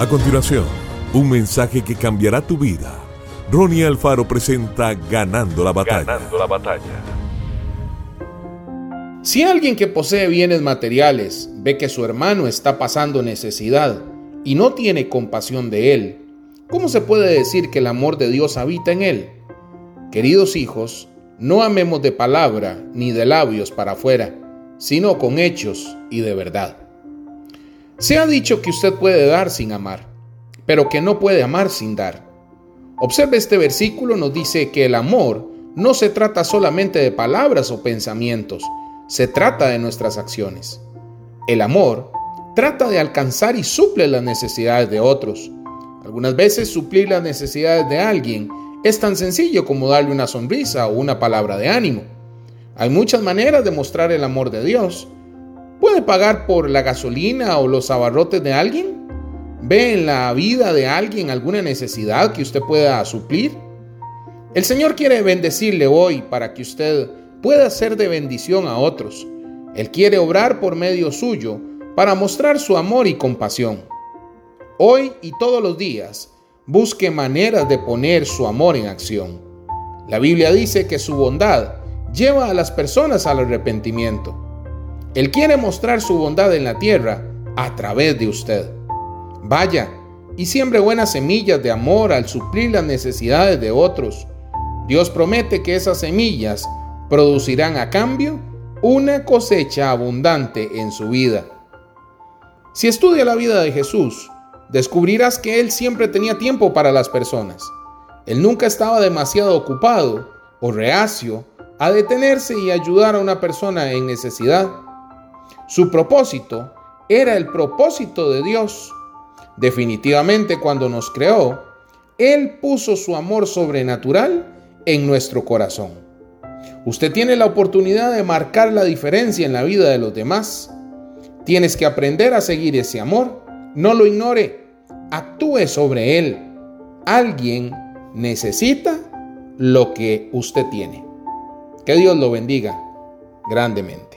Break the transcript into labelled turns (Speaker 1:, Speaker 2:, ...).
Speaker 1: A continuación, un mensaje que cambiará tu vida. Ronnie Alfaro presenta Ganando la batalla.
Speaker 2: Ganando la batalla.
Speaker 3: Si alguien que posee bienes materiales ve que su hermano está pasando necesidad y no tiene compasión de él, ¿cómo se puede decir que el amor de Dios habita en él? Queridos hijos, no amemos de palabra ni de labios para afuera, sino con hechos y de verdad. Se ha dicho que usted puede dar sin amar, pero que no puede amar sin dar. Observe este versículo nos dice que el amor no se trata solamente de palabras o pensamientos, se trata de nuestras acciones. El amor trata de alcanzar y suple las necesidades de otros. Algunas veces suplir las necesidades de alguien es tan sencillo como darle una sonrisa o una palabra de ánimo. Hay muchas maneras de mostrar el amor de Dios, ¿Puede pagar por la gasolina o los abarrotes de alguien? ¿Ve en la vida de alguien alguna necesidad que usted pueda suplir? El Señor quiere bendecirle hoy para que usted pueda ser de bendición a otros. Él quiere obrar por medio suyo para mostrar su amor y compasión. Hoy y todos los días, busque maneras de poner su amor en acción. La Biblia dice que su bondad lleva a las personas al arrepentimiento. Él quiere mostrar su bondad en la tierra a través de usted. Vaya y siembre buenas semillas de amor al suplir las necesidades de otros. Dios promete que esas semillas producirán a cambio una cosecha abundante en su vida. Si estudia la vida de Jesús, descubrirás que Él siempre tenía tiempo para las personas. Él nunca estaba demasiado ocupado o reacio a detenerse y ayudar a una persona en necesidad. Su propósito era el propósito de Dios. Definitivamente cuando nos creó, Él puso su amor sobrenatural en nuestro corazón. Usted tiene la oportunidad de marcar la diferencia en la vida de los demás. Tienes que aprender a seguir ese amor. No lo ignore. Actúe sobre él. Alguien necesita lo que usted tiene. Que Dios lo bendiga grandemente.